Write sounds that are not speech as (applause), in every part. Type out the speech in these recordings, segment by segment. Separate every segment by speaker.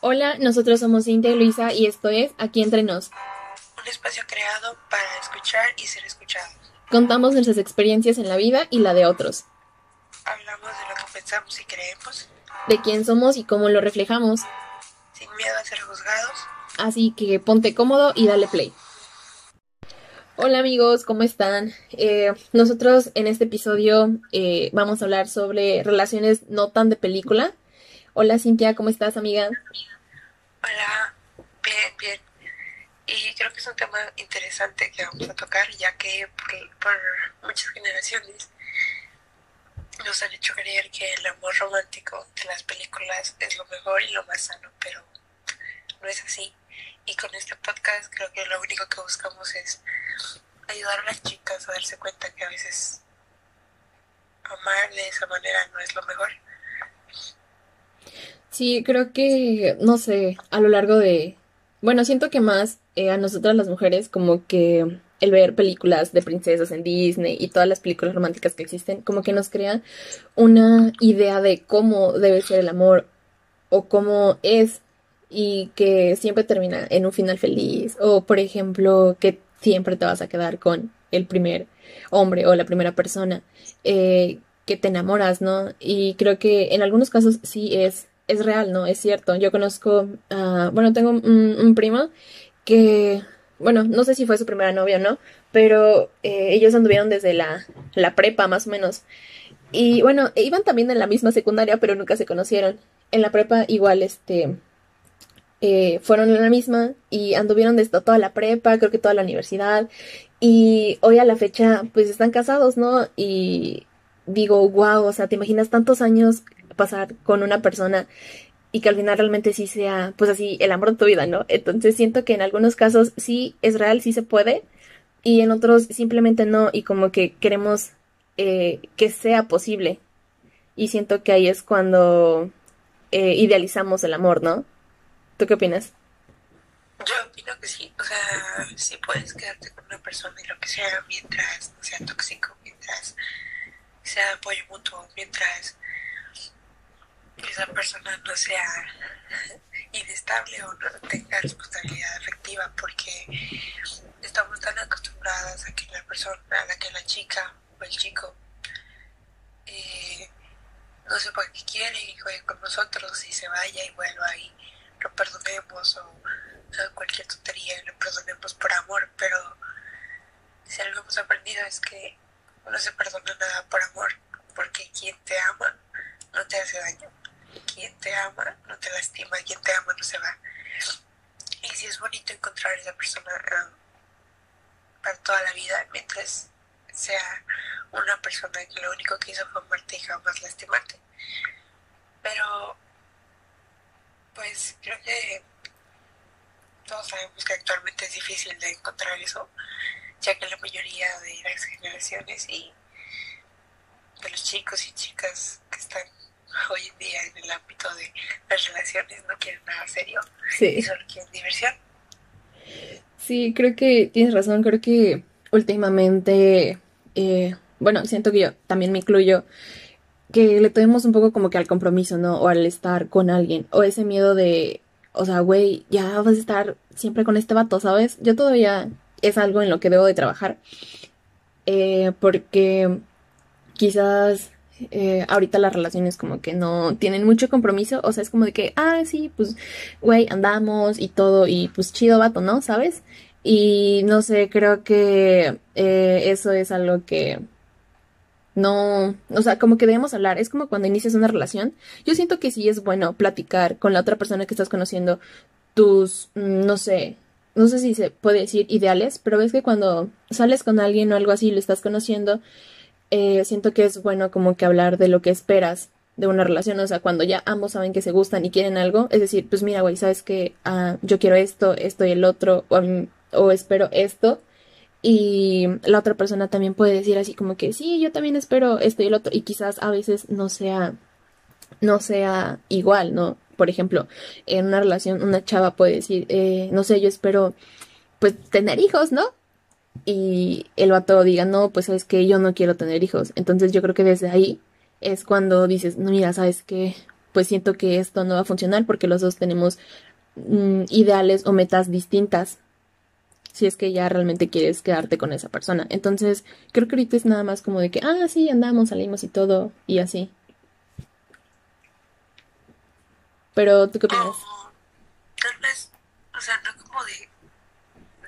Speaker 1: Hola, nosotros somos Cintia y Luisa y esto es Aquí Entre Nos.
Speaker 2: Un espacio creado para escuchar y ser escuchados.
Speaker 1: Contamos nuestras experiencias en la vida y la de otros.
Speaker 2: Hablamos de lo que pensamos y creemos,
Speaker 1: De quién somos y cómo lo reflejamos.
Speaker 2: sin miedo a ser juzgados.
Speaker 1: Así que ponte cómodo y dale play. Hola amigos, ¿cómo están? Eh, nosotros en este episodio eh, vamos a hablar sobre relaciones no tan de película. Hola Cintia, ¿cómo estás amiga?
Speaker 2: Hola, bien, bien. Y creo que es un tema interesante que vamos a tocar, ya que por, por muchas generaciones nos han hecho creer que el amor romántico de las películas es lo mejor y lo más sano, pero no es así. Y con este podcast creo que lo único que buscamos es ayudar a las chicas a darse cuenta que a veces amar de esa manera no es lo mejor.
Speaker 1: Sí, creo que, no sé, a lo largo de... Bueno, siento que más eh, a nosotras las mujeres como que el ver películas de princesas en Disney y todas las películas románticas que existen, como que nos crean una idea de cómo debe ser el amor o cómo es y que siempre termina en un final feliz. O por ejemplo que siempre te vas a quedar con el primer hombre o la primera persona eh, que te enamoras, ¿no? Y creo que en algunos casos sí es, es real, ¿no? Es cierto. Yo conozco, ah, bueno, tengo un, primo que, bueno, no sé si fue su primera novia o no, pero eh, ellos anduvieron desde la, la prepa más o menos. Y bueno, iban también en la misma secundaria, pero nunca se conocieron. En la prepa igual, este, eh, fueron en la misma y anduvieron desde toda la prepa, creo que toda la universidad. Y hoy a la fecha, pues están casados, ¿no? Y digo, wow, o sea, te imaginas tantos años pasar con una persona y que al final realmente sí sea, pues así, el amor de tu vida, ¿no? Entonces siento que en algunos casos sí es real, sí se puede, y en otros simplemente no, y como que queremos eh, que sea posible. Y siento que ahí es cuando eh, idealizamos el amor, ¿no? ¿Tú qué opinas?
Speaker 2: Yo opino que sí, o sea, sí puedes quedarte con una persona y lo que sea mientras no sea tóxico, sea apoyo mutuo, mientras esa persona no sea inestable o no tenga responsabilidad afectiva porque estamos tan acostumbradas a que la persona, a la que la chica o el chico eh, no sepa qué quiere y juegue con nosotros y se vaya y vuelva y lo perdonemos o, o cualquier tontería y lo perdonemos por amor, pero si algo hemos aprendido es que no se perdona nada por amor, porque quien te ama no te hace daño, quien te ama no te lastima, quien te ama no se va. Y si es bonito encontrar a esa persona ah, para toda la vida, mientras sea una persona que lo único que hizo fue amarte y jamás lastimarte. Pero, pues creo que todos sabemos que actualmente es difícil de encontrar eso, ya que la mayoría de las generaciones y de los chicos y chicas que están hoy en día en el ámbito de las relaciones no quieren nada serio y solo quieren diversión.
Speaker 1: Sí, creo que tienes razón, creo que últimamente, eh, bueno, siento que yo también me incluyo, que le tenemos un poco como que al compromiso, ¿no? O al estar con alguien, o ese miedo de, o sea, güey, ya vas a estar siempre con este vato, ¿sabes? Yo todavía es algo en lo que debo de trabajar, eh, porque quizás eh, ahorita las relaciones como que no tienen mucho compromiso, o sea, es como de que, ah, sí, pues, güey, andamos y todo, y pues chido vato, ¿no? ¿Sabes? Y no sé, creo que eh, eso es algo que no, o sea, como que debemos hablar. Es como cuando inicias una relación. Yo siento que sí es bueno platicar con la otra persona que estás conociendo tus, mm, no sé, no sé si se puede decir ideales, pero ves que cuando sales con alguien o algo así, lo estás conociendo, eh, siento que es bueno como que hablar de lo que esperas de una relación, o sea, cuando ya ambos saben que se gustan y quieren algo, es decir, pues mira, güey, sabes que ah, yo quiero esto, esto y el otro, o, o espero esto, y la otra persona también puede decir así como que sí, yo también espero esto y el otro, y quizás a veces no sea, no sea igual, ¿no? Por ejemplo, en una relación, una chava puede decir, eh, no sé, yo espero, pues, tener hijos, ¿no? y el vato diga, no, pues sabes que yo no quiero tener hijos. Entonces yo creo que desde ahí es cuando dices, no, mira, sabes que pues siento que esto no va a funcionar porque los dos tenemos mm, ideales o metas distintas si es que ya realmente quieres quedarte con esa persona. Entonces, creo que ahorita es nada más como de que, ah, sí, andamos, salimos y todo, y así. Pero, ¿tú qué
Speaker 2: tal vez, o sea, no como de,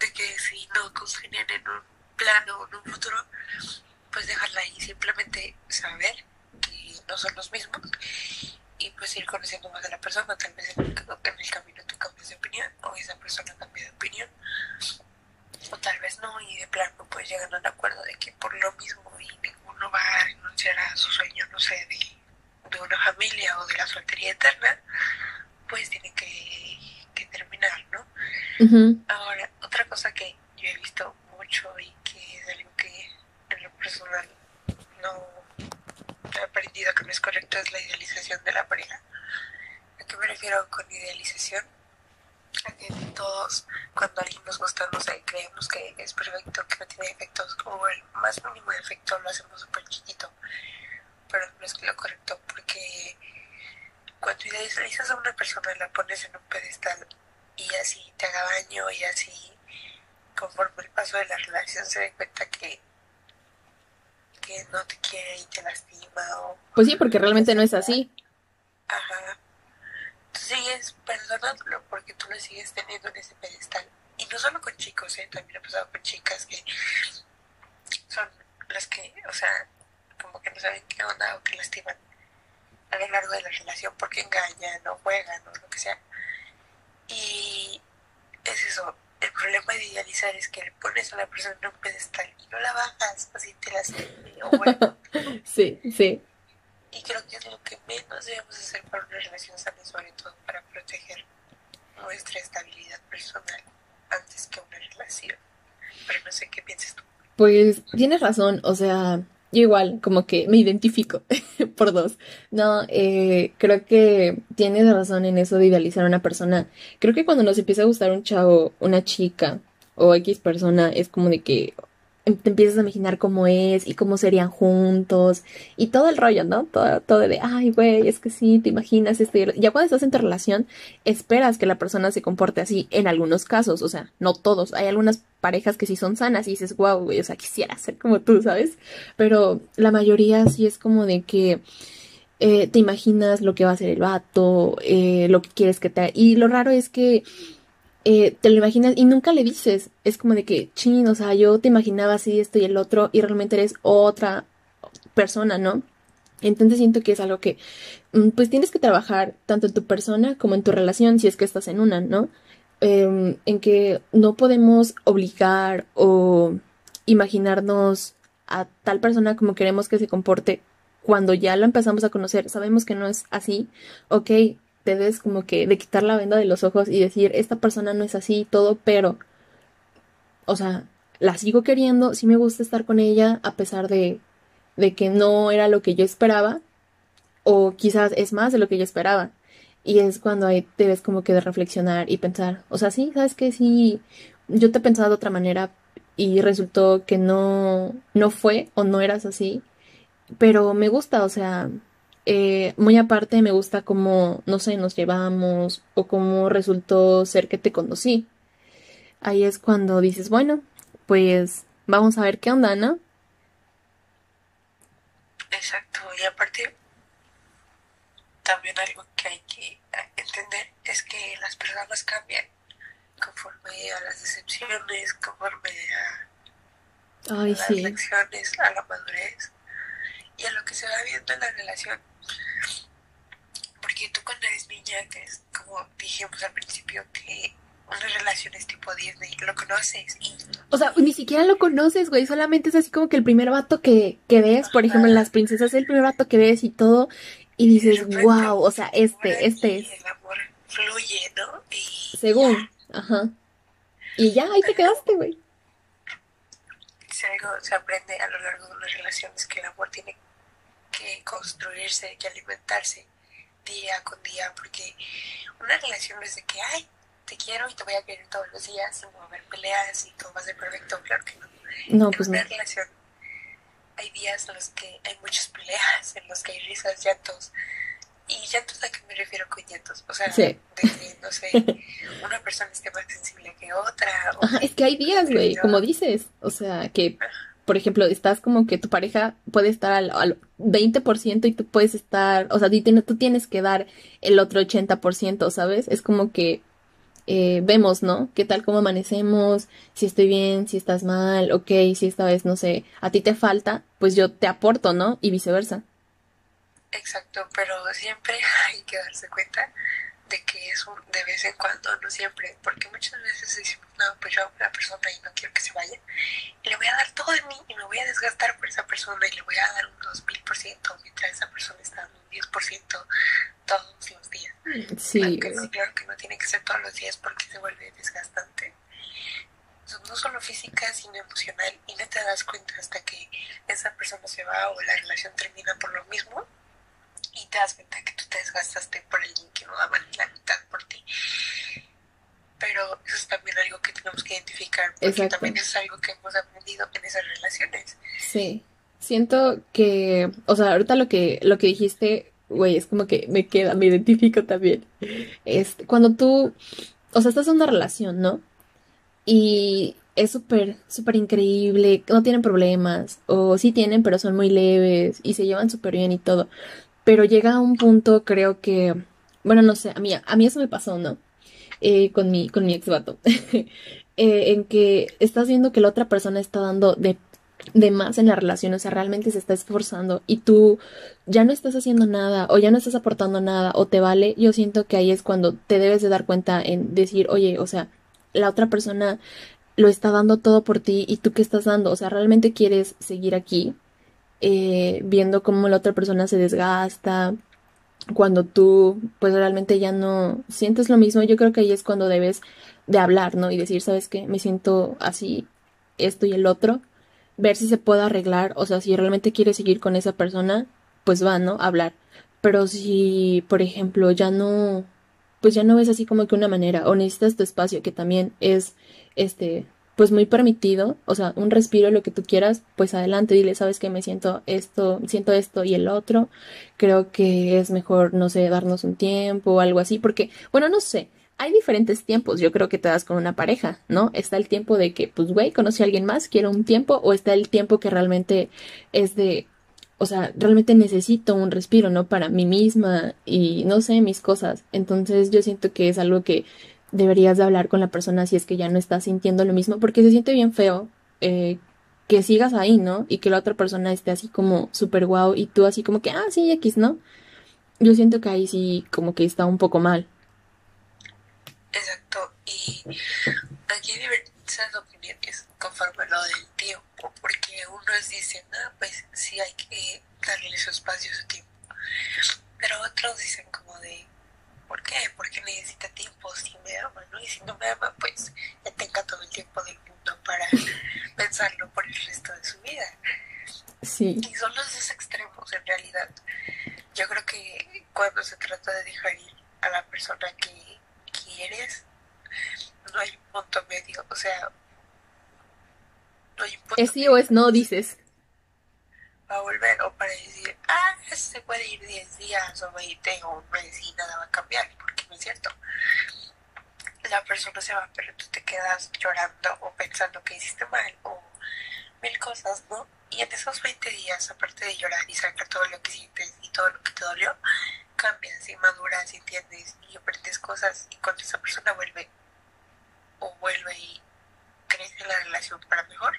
Speaker 2: de que si no congenian en un plano o en un futuro, pues dejarla ahí, simplemente saber que no son los mismos y pues ir conociendo más a la persona, tal vez en el, en el camino tú cambias de opinión o esa persona cambia de opinión. O tal vez no, y de plano pues llegan a un acuerdo de que por lo mismo y ninguno va a renunciar a su sueño, no sé, de, de una familia o de la soltería eterna, pues tienen que, que terminar, ¿no? Ahora, otra cosa que yo he visto mucho y que es algo que en lo personal no he aprendido que no es correcto es la idealización de la pareja. ¿A qué me refiero con idealización? A que todos, cuando alguien nos gusta, no sé, creemos que es perfecto, que no tiene defectos, o el más mínimo defecto lo hacemos súper chiquito. Pero no es lo correcto, porque cuando idealizas a una persona, la pones en un pedestal y así te haga daño y así, conforme el paso de la relación, se dé cuenta que que no te quiere y te lastima o
Speaker 1: pues sí porque realmente no es así
Speaker 2: ajá sigues perdonándolo porque tú lo sigues teniendo en ese pedestal. Y no solo con chicos, ¿eh? también ha pasado con chicas que son las que, o sea, como que no saben qué onda o que lastiman a lo largo de la relación porque engañan o juegan o lo que sea. Y es eso, el problema de idealizar es que le pones a la persona en un pedestal y no la bajas, así te la o bueno. (laughs)
Speaker 1: sí, sí.
Speaker 2: Y creo que es lo que menos debemos hacer para una relación sana, sobre todo para proteger nuestra estabilidad personal antes que una relación. Pero no sé qué piensas tú.
Speaker 1: Pues tienes razón, o sea, yo igual, como que me identifico (laughs) por dos. No, eh, creo que tienes razón en eso de idealizar a una persona. Creo que cuando nos empieza a gustar un chavo, una chica o X persona, es como de que, te empiezas a imaginar cómo es y cómo serían juntos y todo el rollo, ¿no? Todo, todo de, ay, güey, es que sí, te imaginas esto. Ya cuando estás en tu relación, esperas que la persona se comporte así en algunos casos, o sea, no todos. Hay algunas parejas que sí son sanas y dices, wow, güey, o sea, quisiera ser como tú, ¿sabes? Pero la mayoría sí es como de que... Eh, te imaginas lo que va a hacer el vato, eh, lo que quieres que te... Y lo raro es que eh, te lo imaginas y nunca le dices. Es como de que, chin, o sea, yo te imaginaba así esto y el otro y realmente eres otra persona, ¿no? Entonces siento que es algo que, mm, pues tienes que trabajar tanto en tu persona como en tu relación si es que estás en una, ¿no? Em, en que no podemos obligar o imaginarnos a tal persona como queremos que se comporte cuando ya lo empezamos a conocer. Sabemos que no es así, ok, debes como que de quitar la venda de los ojos y decir, esta persona no es así y todo, pero, o sea, la sigo queriendo, sí me gusta estar con ella a pesar de, de que no era lo que yo esperaba, o quizás es más de lo que yo esperaba. Y es cuando ahí debes como que de reflexionar y pensar, o sea, sí, sabes que sí, yo te he pensado de otra manera y resultó que no, no fue o no eras así, pero me gusta, o sea, eh, muy aparte me gusta cómo, no sé, nos llevamos o cómo resultó ser que te conocí. Ahí es cuando dices, bueno, pues vamos a ver qué onda, ¿no?
Speaker 2: Exacto, y aparte, también algo que hay que entender es que las personas cambian conforme a las decepciones, conforme a, las lecciones, a la madurez y a lo que se va viendo en la relación. Porque tú cuando eres niña, que es como dijimos al principio, que una relación es tipo Disney, lo conoces y...
Speaker 1: O sea, ni siquiera lo conoces, güey, solamente es así como que el primer vato que, que ves, por ejemplo, en Las Princesas, es el primer vato que ves y todo, y dices, wow, o sea, este, este es...
Speaker 2: El amor fluye, ¿no? Y
Speaker 1: Según, ajá. Y ya, ahí te quedaste, güey.
Speaker 2: Si algo se aprende a lo largo de una relación es que el amor tiene que construirse, que alimentarse día con día, porque una relación no es de que, ay, te quiero y te voy a querer todos los días, y va a haber peleas y todo va a ser perfecto, claro que no.
Speaker 1: No, pues
Speaker 2: relación hay días en los que hay muchas peleas, en los que hay risas, llantos, Y llantos a qué me refiero con llantos. O sea, de que, no sé, (laughs) una persona esté más sensible que otra.
Speaker 1: Ajá, es que hay días, güey, como dices. O sea, que, por ejemplo, estás como que tu pareja puede estar al, al 20% y tú puedes estar, o sea, tú tienes que dar el otro 80%, ¿sabes? Es como que eh, vemos, ¿no? ¿Qué tal cómo amanecemos? Si estoy bien, si estás mal, ok, si esta vez, no sé, a ti te falta, pues yo te aporto, ¿no? Y viceversa.
Speaker 2: Exacto, pero siempre (laughs) hay que darse cuenta de que es un, de vez en cuando, no siempre, porque muchas veces decimos, no, pues yo amo a la persona y no quiero que se vaya, y le voy a dar todo de mí y me voy a desgastar por esa persona y le voy a dar un 2000% mientras esa persona está dando un 10% todos los días. Sí. claro que no tiene que ser todos los días porque se vuelve desgastante. No solo física, sino emocional. Y no te das cuenta hasta que esa persona se va o la relación termina por lo mismo. Y te das cuenta que tú te desgastaste por alguien que no daba ni la mitad por ti. Pero eso es también algo que tenemos que identificar. Porque también es algo que hemos aprendido en esas relaciones.
Speaker 1: Sí. Siento que, o sea, ahorita lo que, lo que dijiste güey, es como que me queda, me identifico también. Es cuando tú, o sea, estás en una relación, ¿no? Y es súper, súper increíble, no tienen problemas, o sí tienen, pero son muy leves y se llevan súper bien y todo. Pero llega a un punto, creo que, bueno, no sé, a mí, a mí eso me pasó, ¿no? Eh, con mi, con mi ex vato. (laughs) eh, en que estás viendo que la otra persona está dando de de más en la relación, o sea, realmente se está esforzando y tú ya no estás haciendo nada o ya no estás aportando nada o te vale, yo siento que ahí es cuando te debes de dar cuenta en decir, oye, o sea, la otra persona lo está dando todo por ti y tú qué estás dando, o sea, realmente quieres seguir aquí eh, viendo cómo la otra persona se desgasta, cuando tú pues realmente ya no sientes lo mismo, yo creo que ahí es cuando debes de hablar, ¿no? Y decir, ¿sabes qué? Me siento así, esto y el otro ver si se puede arreglar, o sea, si realmente quieres seguir con esa persona, pues va, ¿no? hablar. Pero si, por ejemplo, ya no, pues ya no ves así como que una manera, o necesitas tu espacio, que también es, este, pues muy permitido, o sea, un respiro, lo que tú quieras, pues adelante, dile, sabes que me siento esto, siento esto y el otro, creo que es mejor, no sé, darnos un tiempo o algo así, porque, bueno, no sé, hay diferentes tiempos, yo creo que te das con una pareja, ¿no? Está el tiempo de que, pues, güey, conocí a alguien más, quiero un tiempo, o está el tiempo que realmente es de, o sea, realmente necesito un respiro, ¿no? Para mí misma y, no sé, mis cosas. Entonces yo siento que es algo que deberías de hablar con la persona si es que ya no estás sintiendo lo mismo, porque se siente bien feo eh, que sigas ahí, ¿no? Y que la otra persona esté así como súper guau y tú así como que, ah, sí, X, ¿no? Yo siento que ahí sí como que está un poco mal.
Speaker 2: Exacto, y aquí diversas opiniones conforme a lo del tiempo, porque unos dicen, ah, pues sí hay que darle su espacio, su tiempo, pero otros dicen como de, ¿por qué? Porque necesita tiempo si me ama, ¿no? Y si no me ama, pues ya tenga todo el tiempo del mundo para (laughs) pensarlo por el resto de su vida.
Speaker 1: Sí.
Speaker 2: Y son los dos extremos en realidad. Yo creo que cuando se trata de dejar ir a la persona que quieres, no hay un punto medio, o sea, no hay un punto
Speaker 1: ¿Es sí o es no, dices?
Speaker 2: Va a volver, o para decir, ah, se puede ir 10 días o 20 o y nada va a cambiar, porque no es cierto. La persona se va, pero tú te quedas llorando o pensando que hiciste mal o mil cosas, ¿no? Y en esos 20 días, aparte de llorar y sacar todo lo que sientes y todo lo que te dolió, cambias y maduras entiendes y aprendes cosas y cuando esa persona vuelve o vuelve y crece la relación para mejor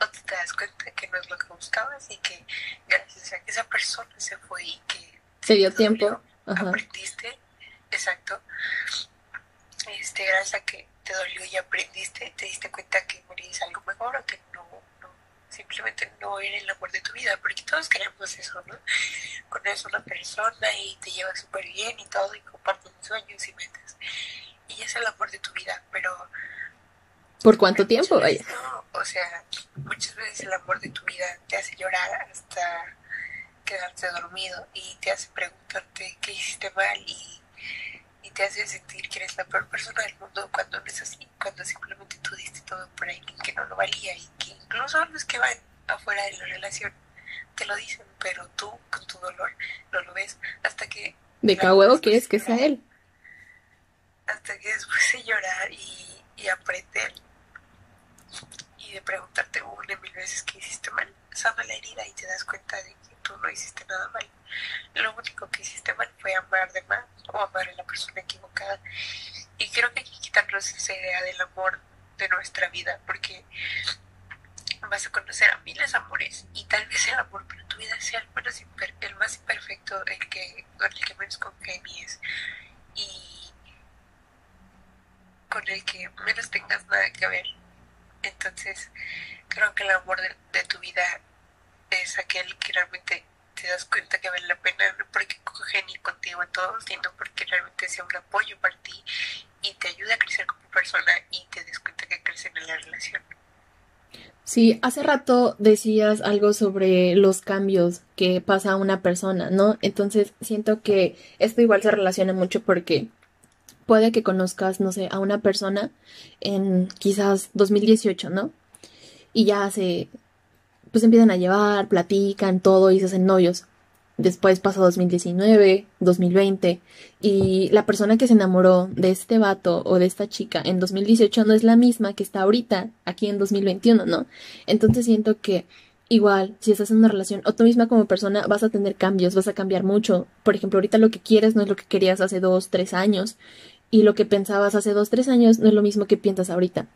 Speaker 2: o te das cuenta que no es lo que buscabas y que gracias a que esa persona se fue y que
Speaker 1: se dio tiempo.
Speaker 2: aprendiste exacto. Este gracias a que te dolió y aprendiste te diste cuenta que morías algo mejor o que no simplemente no era el amor de tu vida, porque todos queremos eso, ¿no? Conoces a una persona y te lleva súper bien y todo, y comparten sueños y metas, y es el amor de tu vida, pero...
Speaker 1: ¿Por cuánto tiempo?
Speaker 2: o sea, muchas veces el amor de tu vida te hace llorar hasta quedarte dormido y te hace preguntarte qué hiciste mal y, y te hace sentir que eres la peor persona del mundo cuando no es así, cuando simplemente tú diste todo por alguien que no lo valía y que incluso los que van afuera de la relación te lo dicen, pero tú con tu dolor no lo ves hasta que
Speaker 1: De cada huevo quieres que sea él.
Speaker 2: Hasta que después de llorar y, y aprender de preguntarte una mil veces que hiciste mal, sana la herida y te das cuenta de que tú no hiciste nada mal. Lo único que hiciste mal fue amar de más o amar a la persona equivocada. Y creo que hay que quitarnos esa idea del amor de nuestra vida, porque vas a conocer a miles amores y tal vez el amor para tu vida sea el, menos el más imperfecto, el que, con el que menos congenies y con el que menos tengas nada que ver. Entonces, creo que el amor de, tu vida es aquel que realmente te das cuenta que vale la pena, porque congenie contigo en todo, sino porque realmente sea un apoyo para ti y te ayuda a crecer como persona y te des cuenta que crecen en la relación.
Speaker 1: Sí, hace rato decías algo sobre los cambios que pasa a una persona, ¿no? Entonces siento que esto igual se relaciona mucho porque puede que conozcas, no sé, a una persona en quizás 2018, ¿no? Y ya se, pues empiezan a llevar, platican todo y se hacen novios. Después pasó 2019, 2020 y la persona que se enamoró de este vato o de esta chica en 2018 no es la misma que está ahorita aquí en 2021, ¿no? Entonces siento que igual si estás en una relación o tú misma como persona vas a tener cambios, vas a cambiar mucho. Por ejemplo, ahorita lo que quieres no es lo que querías hace dos, tres años y lo que pensabas hace dos, tres años no es lo mismo que piensas ahorita.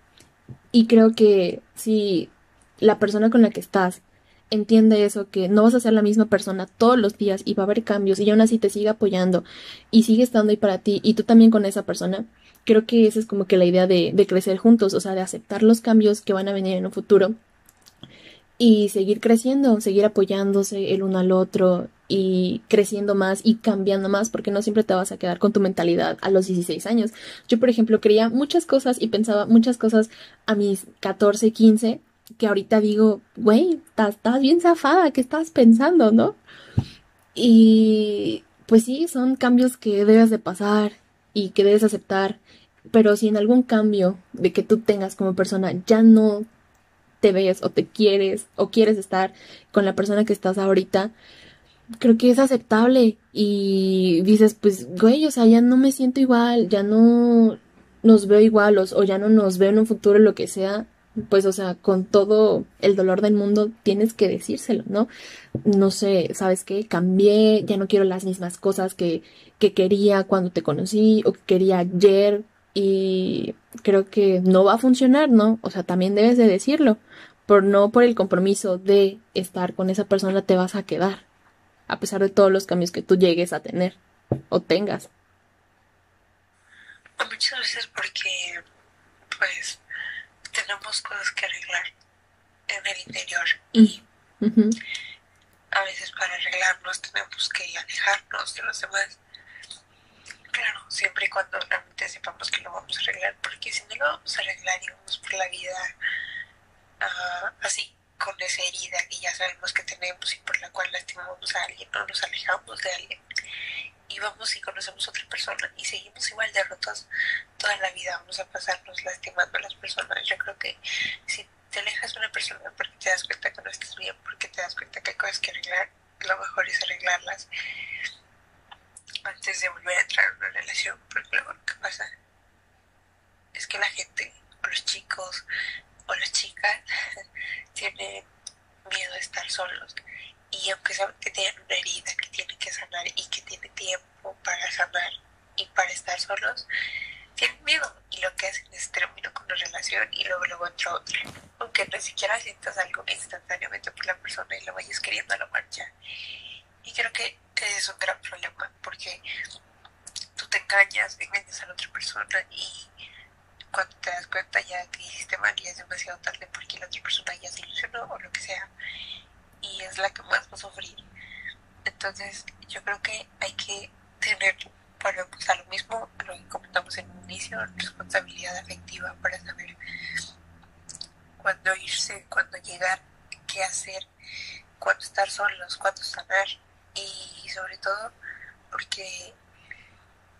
Speaker 1: Y creo que si la persona con la que estás entiende eso, que no vas a ser la misma persona todos los días y va a haber cambios y aún así te sigue apoyando y sigue estando ahí para ti y tú también con esa persona, creo que esa es como que la idea de, de crecer juntos, o sea, de aceptar los cambios que van a venir en un futuro y seguir creciendo, seguir apoyándose el uno al otro y creciendo más y cambiando más, porque no siempre te vas a quedar con tu mentalidad a los 16 años. Yo, por ejemplo, creía muchas cosas y pensaba muchas cosas a mis 14, 15 que ahorita digo, güey, estás, bien zafada, ¿qué estás pensando, no? Y pues sí, son cambios que debes de pasar y que debes aceptar, pero si en algún cambio de que tú tengas como persona ya no te ves o te quieres o quieres estar con la persona que estás ahorita, creo que es aceptable y dices, pues, güey, o sea, ya no me siento igual, ya no nos veo igual o, ya no nos veo en un futuro, lo que sea, pues, o sea, con todo el dolor del mundo tienes que decírselo, ¿no? No sé, ¿sabes qué? Cambié, ya no quiero las mismas cosas que, que quería cuando te conocí o que quería ayer y creo que no va a funcionar, ¿no? O sea, también debes de decirlo, por no por el compromiso de estar con esa persona te vas a quedar, a pesar de todos los cambios que tú llegues a tener o tengas.
Speaker 2: Muchas veces porque, pues, tenemos cosas que arreglar en el interior y a veces para arreglarnos tenemos que alejarnos de los demás. Claro, siempre y cuando realmente sepamos que lo vamos a arreglar, porque si no lo vamos a arreglar y vamos por la vida uh, así, con esa herida que ya sabemos que tenemos y por la cual lastimamos a alguien o nos alejamos de alguien, y vamos y conocemos a otra persona y seguimos igual de rotos toda la vida, vamos a pasarnos lastimando a las personas. Yo creo que si te alejas de una persona porque te das cuenta que no estás bien, porque te das cuenta que hay cosas que arreglar, lo mejor es arreglarlas antes de volver a entrar en una relación, porque lo que pasa es que la gente, los chicos, o las chicas, (laughs) tienen miedo de estar solos y aunque saben que tienen una herida que tienen que sanar y que tienen tiempo para sanar y para estar solos, tienen miedo y lo que hacen es termino con una relación y luego luego entro otra. Aunque ni siquiera sientas algo instantáneamente por la persona y lo vayas queriendo a la marcha. Y creo que es un gran problema porque tú te engañas, engañas a la otra persona y cuando te das cuenta ya que hiciste mal y es demasiado tarde porque la otra persona ya se ilusionó o lo que sea y es la que más va a sufrir. Entonces yo creo que hay que tener, para pues, a lo mismo, lo que comentamos en un inicio, responsabilidad afectiva para saber cuándo irse, cuándo llegar, qué hacer, cuándo estar solos, cuándo sanar y sobre todo porque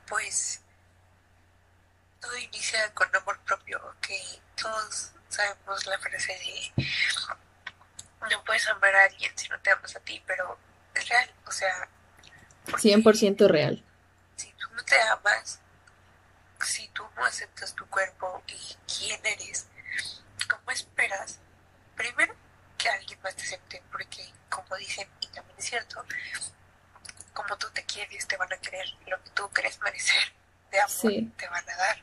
Speaker 2: pues todo inicia con amor propio, que todos sabemos la frase de no puedes amar a alguien si no te amas a ti, pero es real, o sea...
Speaker 1: 100% real.
Speaker 2: te amas, si tú no aceptas tu cuerpo y quién eres, ¿cómo esperas? Primero, que alguien más te acepte, porque como dicen, y también es cierto, como tú te quieres, te van a querer, lo que tú crees merecer de amor, te van a dar.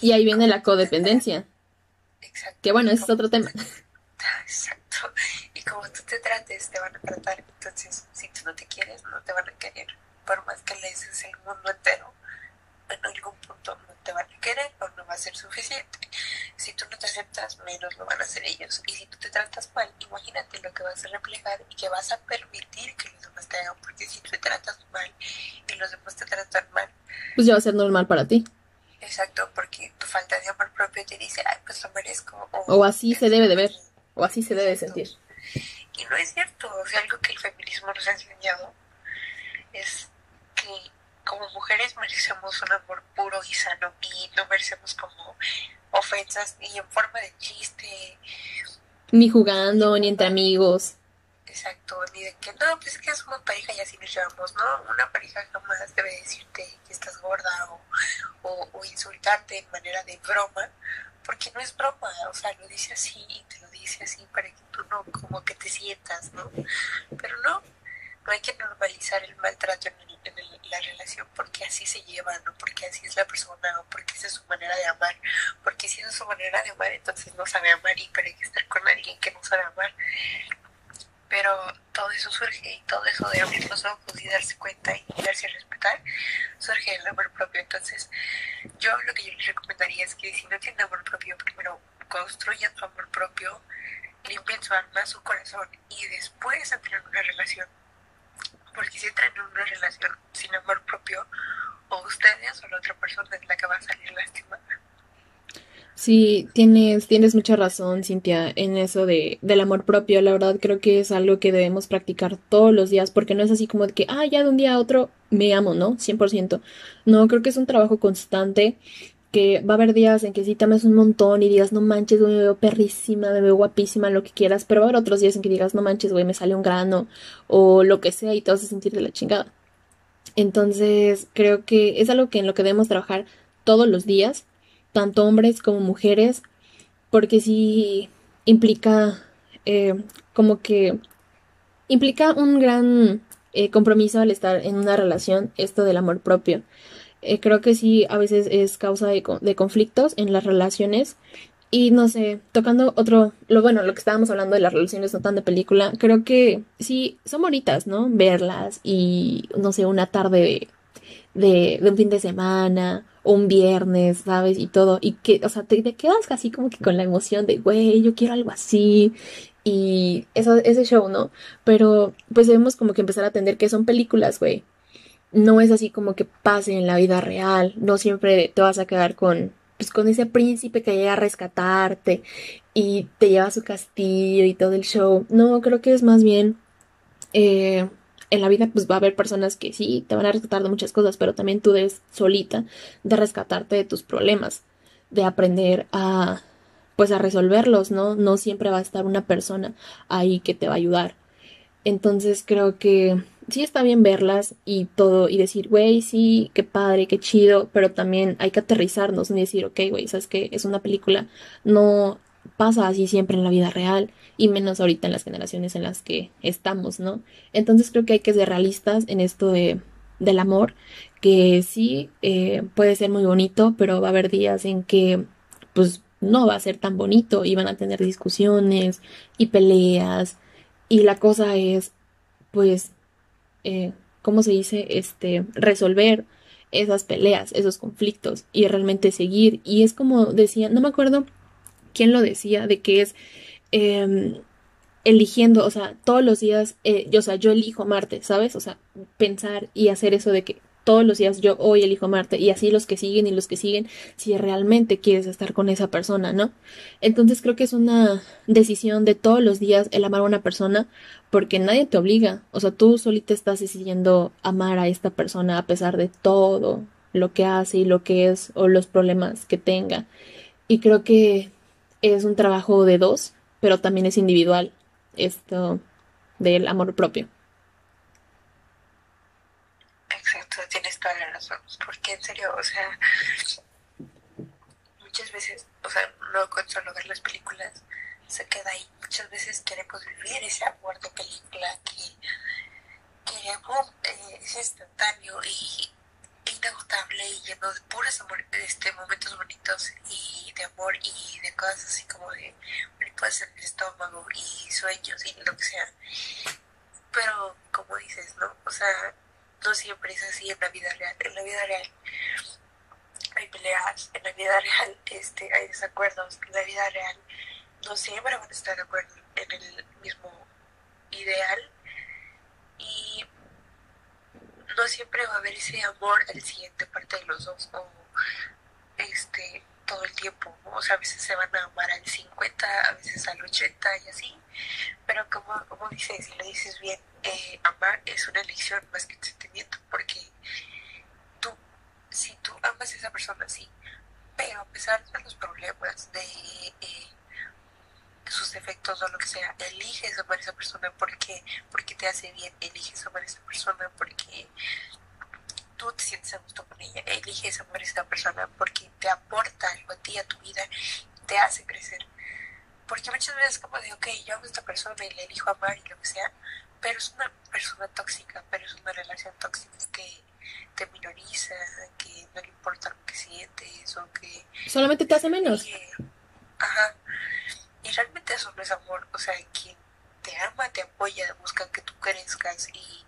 Speaker 1: Y, ahí viene la codependencia. Exacto. Que bueno, ese es otro tema. (laughs)
Speaker 2: Exacto. Y como tú te trates, te van a tratar. Entonces, si tú no te quieres, no te van a querer. Por más que le des el mundo entero, en algún punto no te van a querer o no va a ser suficiente. Si tú no te aceptas, menos lo van a hacer ellos. Y si tú te tratas mal, imagínate lo que vas a reflejar y que vas a permitir que los demás te hagan. Porque si tú te tratas mal y los demás te tratan mal,
Speaker 1: pues ya va a ser normal para ti.
Speaker 2: Exacto, porque tu falta de amor propio te dice, ay, pues lo merezco.
Speaker 1: O, así se debe de ver, o así se debe sentir.
Speaker 2: Y no es cierto, o sea, algo que el feminismo nos ha enseñado es que como mujeres merecemos un amor puro y sano y no merecemos como ofensas ni en forma de chiste.
Speaker 1: Ni jugando, ni entre amigos.
Speaker 2: Exacto, ni de que no, pues es que somos pareja y así nos llevamos, ¿no? Una pareja jamás debe decirte que estás gorda o, o, insultarte en manera de broma, porque no es broma, o sea, lo dice así y te lo dice así para que tú no como que te sientas, ¿no? Pero no, no hay que normalizar el maltrato en, la relación porque así se lleva, ¿no? Porque así es la persona o porque esa es su manera de amar. Porque si es su manera de amar, entonces no sabe amar y para que estar con alguien que no sabe amar. Pero todo eso surge y todo eso de abrir los ojos y darse cuenta y darse a respetar, surge el amor propio. Entonces, yo lo que yo les recomendaría es que si no tienen amor propio, primero construyan su amor propio, limpien su alma, su corazón y después entren en una relación porque si entran en una relación sin amor propio, o ustedes o la otra persona es la que va a salir lastimada.
Speaker 1: Sí, tienes, tienes mucha razón, Cintia, en eso de, del amor propio. La verdad creo que es algo que debemos practicar todos los días, porque no es así como de que, ah, ya de un día a otro me amo, ¿no? 100%. No, creo que es un trabajo constante que va a haber días en que sí te ames un montón y digas, no manches, güey, me veo perrísima, me veo guapísima, lo que quieras, pero va a haber otros días en que digas, no manches, güey, me sale un grano o lo que sea y te vas a sentir de la chingada. Entonces, creo que es algo que en lo que debemos trabajar todos los días, tanto hombres como mujeres, porque sí implica eh, como que implica un gran eh, compromiso al estar en una relación, esto del amor propio. Eh, creo que sí, a veces es causa de, de, conflictos en las relaciones. Y no sé, tocando otro, lo bueno, lo que estábamos hablando de las relaciones no tan de película, creo que sí, son bonitas, ¿no? Verlas y, no sé, una tarde de, un fin de semana o un viernes, ¿sabes? Y todo. Y que, o sea, te, te quedas casi como que con la emoción de, güey, yo quiero algo así. Y eso, ese show, ¿no? Pero pues debemos como que empezar a atender que son películas, güey no es así como que pase en la vida real, no siempre te vas a quedar con, pues, con ese príncipe que llega a rescatarte y te lleva a su castillo y todo el show. No, creo que es más bien eh, en la vida pues va a haber personas que sí te van a rescatar de muchas cosas, pero también tú debes solita de rescatarte de tus problemas, de aprender a pues a resolverlos, ¿no? No siempre va a estar una persona ahí que te va a ayudar. Entonces creo que sí está bien verlas y todo y decir, güey, sí, qué padre, qué chido, pero también hay que aterrizarnos y decir, ok, güey, sabes que es una película, no pasa así siempre en la vida real y menos ahorita en las generaciones en las que estamos, ¿no? Entonces creo que hay que ser realistas en esto de, del amor, que sí eh, puede ser muy bonito, pero va a haber días en que pues no va a ser tan bonito y van a tener discusiones y peleas y la cosa es pues eh, ¿cómo se dice? Este, resolver esas peleas, esos conflictos y realmente seguir. Y es como decía, no me acuerdo quién lo decía, de que es em, eligiendo, o sea, todos los días, eh, yo, o sea, yo elijo Marte, ¿sabes? O sea, pensar y hacer eso de que todos los días yo hoy elijo Marte y así los que siguen y los que siguen si realmente quieres estar con esa persona, ¿no? Entonces creo que es una decisión de todos los días el amar a una persona porque nadie te obliga, o sea, tú solita estás decidiendo amar a esta persona a pesar de todo lo que hace y lo que es o los problemas que tenga. Y creo que es un trabajo de dos, pero también es individual esto del amor propio
Speaker 2: tienes la razón. O porque en serio, o sea, muchas veces, o sea, no con solo ver las películas, se queda ahí. Muchas veces queremos vivir ese amor de película que, que eh, es instantáneo y inagotable y lleno de puros este, momentos bonitos y de amor y de cosas así como de mariposas en el estómago y sueños y lo que sea. Pero, como dices, ¿no? O sea, no siempre es así en la vida real. En la vida real hay peleas, en la vida real este, hay desacuerdos, en la vida real no siempre van a estar de acuerdo en el mismo ideal y no siempre va a haber ese amor al siguiente parte de los dos o este todo el tiempo, o sea, a veces se van a amar al 50, a veces al 80 y así, pero como, como dices, si lo dices bien, eh, amar es una elección más que un sentimiento, porque tú, si tú amas a esa persona, sí, pero a pesar de los problemas, de eh, sus defectos o lo que sea, eliges amar a esa persona porque, porque te hace bien, eliges amar a esa persona porque tú te sientes a gusto con ella, eliges amar a esa persona porque te aporta algo a ti, a tu vida, te hace crecer. Porque muchas veces como de, ok, yo amo a esta persona y le elijo amar y lo que sea, pero es una persona tóxica, pero es una relación tóxica que te minoriza, que no le importa lo que sientes o que...
Speaker 1: Solamente te hace menos.
Speaker 2: ajá. Y realmente eso no es amor, o sea, quien te ama, te apoya, busca que tú crezcas y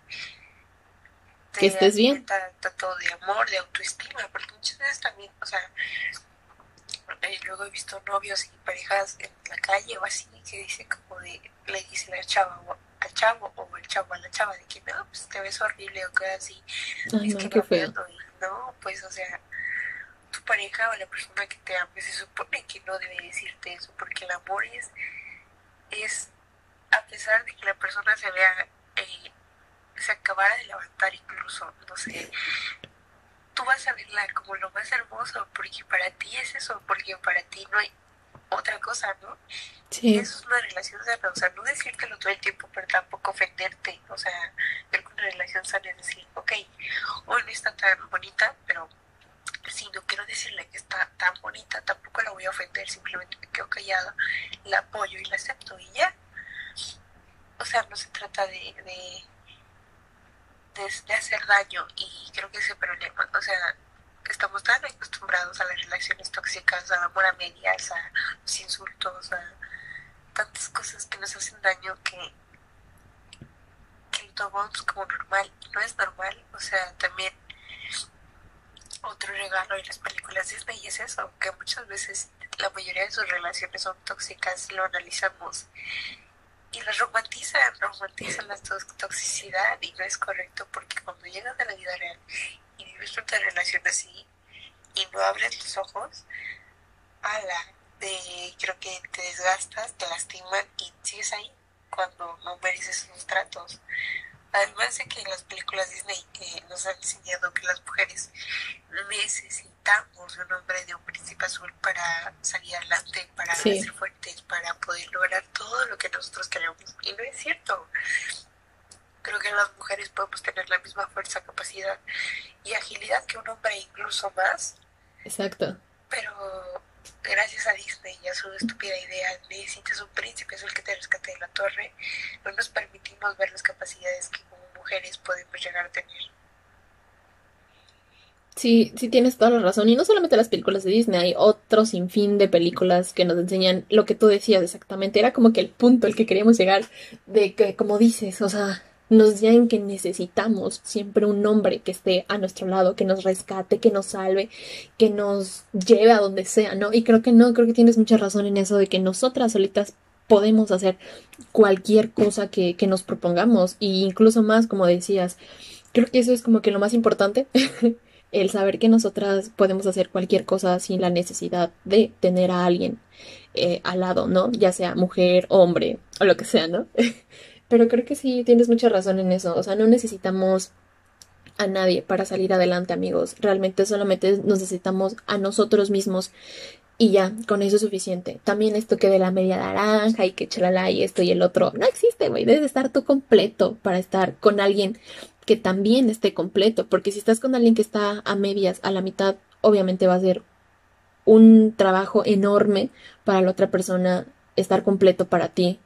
Speaker 1: que estés bien.
Speaker 2: Tanto de amor, de autoestima, porque muchas veces también, o sea, eh, luego he visto novios y parejas en la calle o así que dice como de, le dice la chava al chavo o el chavo a la chava de que no, pues te ves horrible o cosas así.
Speaker 1: Ay, no, qué feo.
Speaker 2: no, pues o sea, tu pareja o la persona que te ama se supone que no debe decirte eso, porque el amor es, es a pesar de que la persona se vea, eh, se acabara de levantar incluso, no sé, tú vas a verla como lo más hermoso, porque para ti es eso, porque para ti no hay otra cosa, ¿no? Sí. eso es una relación sana, o sea, no decírtelo todo el tiempo, pero tampoco ofenderte, o sea, ver que una relación sana es decir, ok, hoy no está tan bonita, pero si no quiero decirle que está tan bonita, tampoco la voy a ofender, simplemente me quedo callada, la apoyo y la acepto y ya. O sea, no se trata de, de, de, hacer daño y creo que ese problema, o sea, estamos tan acostumbrados a las relaciones tóxicas, al amor a medias, a los insultos, a tantas cosas que nos hacen daño que, que lo tomamos como normal. No es normal, o sea, también otro regalo de las películas Disney es eso, que muchas veces la mayoría de sus relaciones son tóxicas, lo analizamos y las romantizan, romantizan la toxicidad y no es correcto porque cuando llegas a la vida real y vives una relación así y no abres los ojos, ala, de, creo que te desgastas, te lastiman y sigues ahí cuando no mereces esos tratos. Además de que en las películas Disney que nos han enseñado que las mujeres necesitamos un hombre de un príncipe azul para salir adelante, para ser fuertes, para poder lograr todo lo que nosotros queremos. Y no es cierto. Creo que las mujeres podemos tener la misma fuerza, capacidad y agilidad que un hombre, incluso más.
Speaker 1: Exacto.
Speaker 2: Pero gracias a Disney y a su estúpida idea, necesitas un príncipe azul que te rescate de la torre, no nos permitimos ver las capacidades que como mujeres podemos llegar a tener.
Speaker 1: Sí, sí tienes toda la razón. Y no solamente las películas de Disney, hay otro sinfín de películas que nos enseñan lo que tú decías exactamente. Era como que el punto al que queríamos llegar de que, como dices, o sea, nos decían que necesitamos siempre un hombre que esté a nuestro lado, que nos rescate, que nos salve, que nos lleve a donde sea, ¿no? Y creo que no, creo que tienes mucha razón en eso de que nosotras solitas podemos hacer cualquier cosa que, que nos propongamos. Y incluso más, como decías, creo que eso es como que lo más importante. (laughs) el saber que nosotras podemos hacer cualquier cosa sin la necesidad de tener a alguien eh, al lado, ¿no? Ya sea mujer, hombre o lo que sea, ¿no? (laughs) Pero creo que sí, tienes mucha razón en eso. O sea, no necesitamos a nadie para salir adelante, amigos. Realmente solamente necesitamos a nosotros mismos y ya, con eso es suficiente. También esto que de la media naranja y que chalala y esto y el otro, no existe, güey. Debes estar tú completo para estar con alguien que también esté completo, porque si estás con alguien que está a medias, a la mitad, obviamente va a ser un trabajo enorme para la otra persona estar completo para ti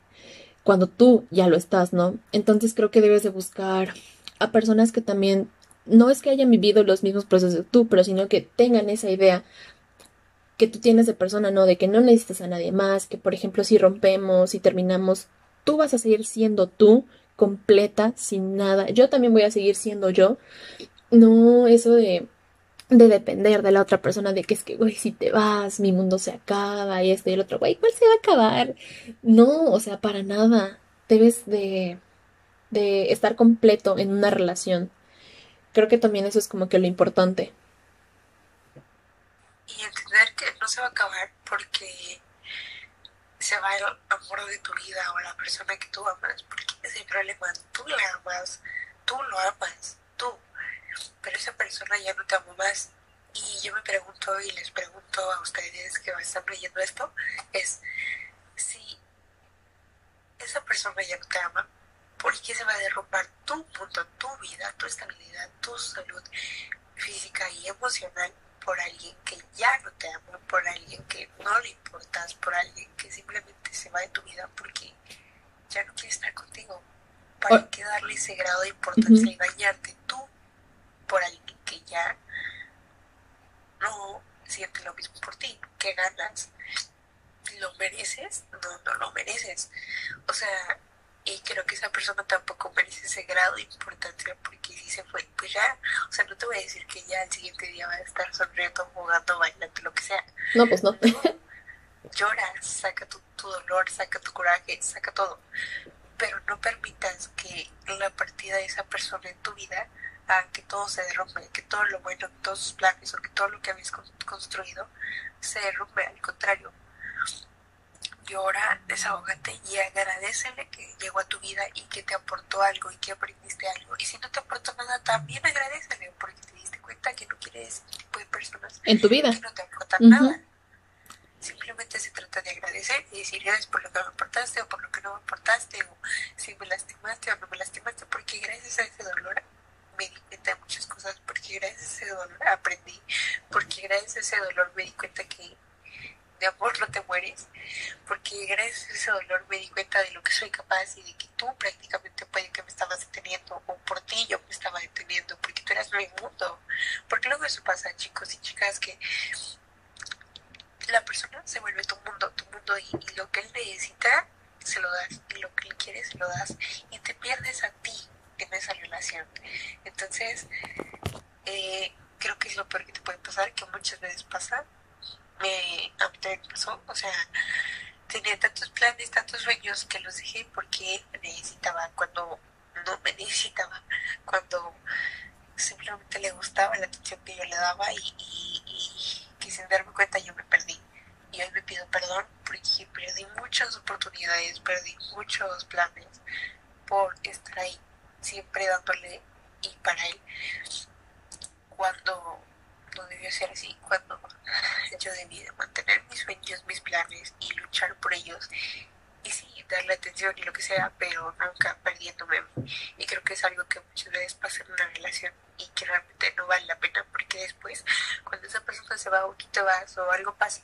Speaker 1: cuando tú ya lo estás, ¿no? Entonces creo que debes de buscar a personas que también no es que hayan vivido los mismos procesos que tú, pero sino que tengan esa idea que tú tienes de persona, ¿no? De que no necesitas a nadie más, que por ejemplo si rompemos, y terminamos, tú vas a seguir siendo tú, completa, sin nada. Yo también voy a seguir siendo yo. No eso de, de depender de la otra persona, de que es que, güey, si te vas, mi mundo se acaba y este y el otro, güey, ¿cuál se va a acabar? No, o sea, para nada. Debes de, de estar completo en una relación. Creo que también eso es como que lo importante
Speaker 2: y entender que no se va a acabar porque se va el amor de tu vida o la persona que tú amas, porque ese problema, tú la amas, tú lo amas, tú, pero esa persona ya no te ama más. Y yo me pregunto y les pregunto a ustedes que están leyendo esto, es si esa persona ya no te ama, ¿por qué se va a derrumbar tu mundo, tu vida, tu estabilidad, tu salud física y emocional por alguien que ya no te ama, por alguien que no le importas, por alguien que simplemente se va de tu vida porque ya no quiere estar contigo. ¿Para qué darle ese grado de importancia y dañarte tú por alguien que ya no siente lo mismo por ti? ¿Qué ganas? ¿Lo mereces? No, no lo mereces. O sea, y creo que esa persona tampoco merece ese grado de importancia porque si se fue, pues ya, o sea, no te voy a decir que ya el siguiente día va a estar sonriendo, jugando, bailando, lo que sea.
Speaker 1: No, pues no.
Speaker 2: Llora, saca tu, tu dolor, saca tu coraje, saca todo, pero no permitas que la partida de esa persona en tu vida que todo se derrumbe, que todo lo bueno, todos sus planes o que todo lo que habéis construido se derrumbe, al contrario, llora, desahógate y agradecele que llegó a tu vida y que te aportó algo y que aprendiste algo. Y si no te aportó nada, también agradecele porque te diste cuenta que no quieres ese tipo de personas
Speaker 1: en tu vida
Speaker 2: que no te aportan nada. Simplemente se trata de agradecer y decir gracias por lo que me aportaste o por lo que no me aportaste o si me lastimaste o no me lastimaste porque gracias a ese dolor me di cuenta de muchas cosas porque gracias a ese dolor aprendí porque gracias a ese dolor me di cuenta que de amor no te mueres, porque gracias a ese dolor me di cuenta de lo que soy capaz y de que tú prácticamente puede que me estabas deteniendo, o por ti yo me estaba deteniendo, porque tú eras mi mundo. Porque luego eso pasa, chicos y chicas, que la persona se vuelve tu mundo, tu mundo, y, lo que él necesita, se lo das, y lo que él quiere, se lo das, y te pierdes a ti en esa relación. Entonces, eh, creo que es lo peor que te puede pasar, que muchas veces pasa, me, pasó, o sea, tenía tantos planes, tantos sueños que los dejé porque me necesitaba cuando no me necesitaba, cuando simplemente le gustaba la atención que yo le daba y, y, que sin darme cuenta yo me perdí. Y hoy me pido perdón porque perdí muchas oportunidades, perdí muchos planes por estar ahí, siempre dándole y para él. Cuando no debió ser así cuando yo debí de mantener mis sueños, mis planes y luchar por ellos y sí, darle atención y lo que sea, pero nunca perdiéndome. Y creo que es algo que muchas veces pasa en una relación y que realmente no vale la pena porque después, cuando esa persona se va o te vas o algo pasa,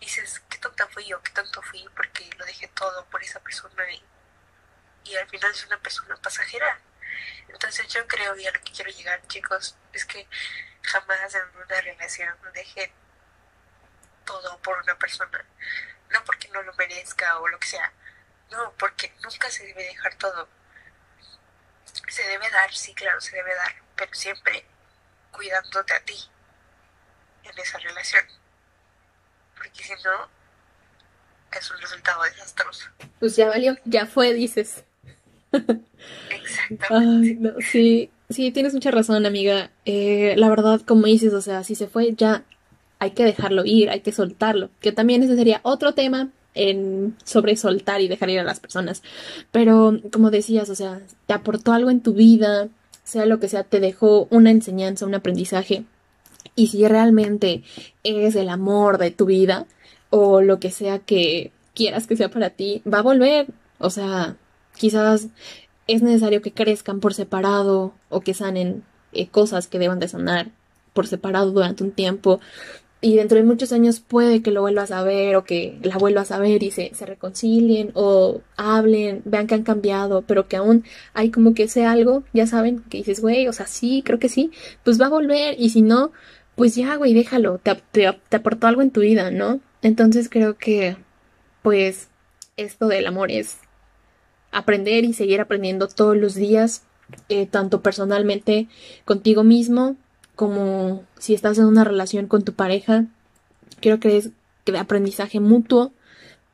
Speaker 2: dices, qué tonta fui yo, qué tonto fui porque lo dejé todo por esa persona y, y al final es una persona pasajera. Entonces yo creo y a lo que quiero llegar, chicos, es que jamás en una relación dejen todo por una persona. No porque no lo merezca o lo que sea. No, porque nunca se debe dejar todo. Se debe dar, sí, claro, se debe dar, pero siempre cuidándote a ti en esa relación. Porque si no, es un resultado desastroso.
Speaker 1: Pues ya valió, ya fue, dices.
Speaker 2: Exactamente.
Speaker 1: sí, sí, tienes mucha razón, amiga. Eh, la verdad, como dices, o sea, si se fue, ya hay que dejarlo ir, hay que soltarlo. Que también ese sería otro tema en sobre soltar y dejar ir a las personas. Pero, como decías, o sea, te aportó algo en tu vida, sea lo que sea, te dejó una enseñanza, un aprendizaje. Y si realmente es el amor de tu vida, o lo que sea que quieras que sea para ti, va a volver. O sea, quizás es necesario que crezcan por separado o que sanen eh, cosas que deban de sanar por separado durante un tiempo y dentro de muchos años puede que lo vuelvas a ver o que la vuelvas a ver y se, se reconcilien o hablen, vean que han cambiado, pero que aún hay como que ese algo, ya saben, que dices, güey, o sea, sí, creo que sí, pues va a volver y si no, pues ya, güey, déjalo, te, te, te aportó algo en tu vida, ¿no? Entonces creo que, pues, esto del amor es aprender y seguir aprendiendo todos los días, eh, tanto personalmente contigo mismo como si estás en una relación con tu pareja. Creo que es de aprendizaje mutuo,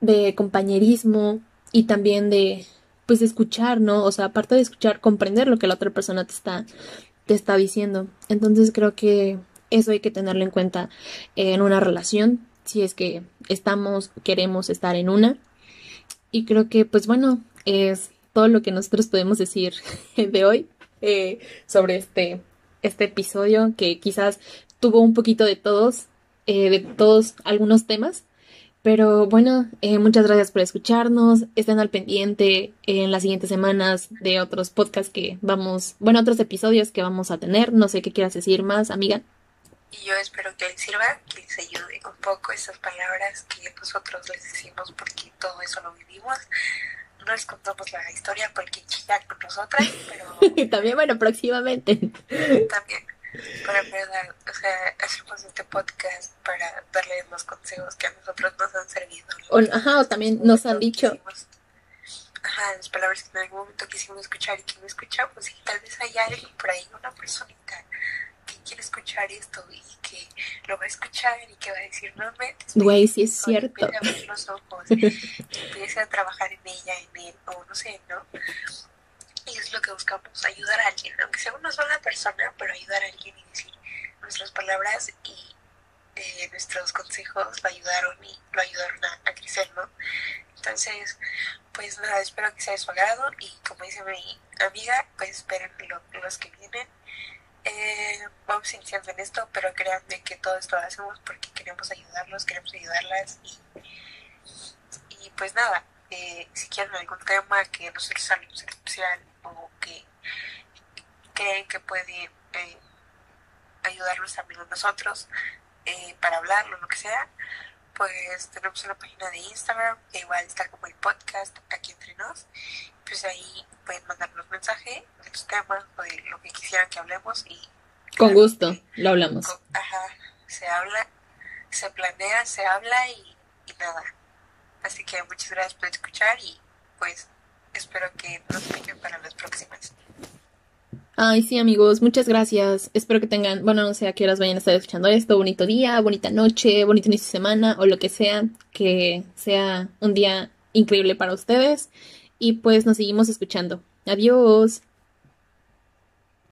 Speaker 1: de compañerismo y también de pues escuchar, ¿no? O sea, aparte de escuchar, comprender lo que la otra persona te está te está diciendo. Entonces creo que eso hay que tenerlo en cuenta en una relación, si es que estamos, queremos estar en una. Y creo que, pues bueno, es todo lo que nosotros podemos decir (laughs) de hoy eh, sobre este este episodio que quizás tuvo un poquito de todos, eh, de todos algunos temas. Pero bueno, eh, muchas gracias por escucharnos. Estén al pendiente en las siguientes semanas de otros podcasts que vamos, bueno, otros episodios que vamos a tener. No sé qué quieras decir más, amiga.
Speaker 2: Y yo espero que les sirva, que les ayude un poco esas palabras que nosotros les decimos porque todo eso lo vivimos no les contamos la historia porque chillan con nosotras, (laughs) pero...
Speaker 1: también, bueno, próximamente.
Speaker 2: También. Pero en verdad, o sea, hacemos este podcast para darles los consejos que a nosotros nos han servido.
Speaker 1: O, ajá, o también nos han dicho.
Speaker 2: ajá, las palabras que en algún momento quisimos escuchar y que no escuchamos, y tal vez haya alguien por ahí, una personita quiere escuchar esto y que lo va a escuchar y que va a decir, no metes.
Speaker 1: Güey, sí es cierto.
Speaker 2: Empiece a abrir los ojos, empiece a trabajar en ella, en él, o no sé, ¿no? Y es lo que buscamos, ayudar a alguien, aunque sea una sola persona, pero ayudar a alguien y decir nuestras palabras y eh, nuestros consejos lo ayudaron y lo ayudaron a, a, crecer, ¿no? Entonces, pues nada, espero que sea de su agrado y como dice mi amiga, pues esperen lo, los que vienen eh, vamos iniciando en esto, pero créanme que todo esto lo hacemos porque queremos ayudarlos, queremos ayudarlas y, y pues nada, eh, si quieren algún tema que nosotros algo especial o que creen que puede eh, ayudarnos también a nosotros eh, para hablarlo, lo que sea, pues tenemos una página de Instagram que igual está como el podcast aquí entre nos. Pues ahí pueden mandarnos mensaje de los temas o de lo que quisieran que hablemos y
Speaker 1: con gusto lo hablamos.
Speaker 2: ajá se habla se planea se habla y, y nada. Así que muchas gracias por escuchar y pues espero que nos piquen para las próximas
Speaker 1: Ay, sí, amigos, muchas gracias. Espero que tengan, bueno, no sé a qué horas vayan a estar escuchando esto. Bonito día, bonita noche, bonito inicio de semana o lo que sea. Que sea un día increíble para ustedes. Y pues nos seguimos escuchando. Adiós.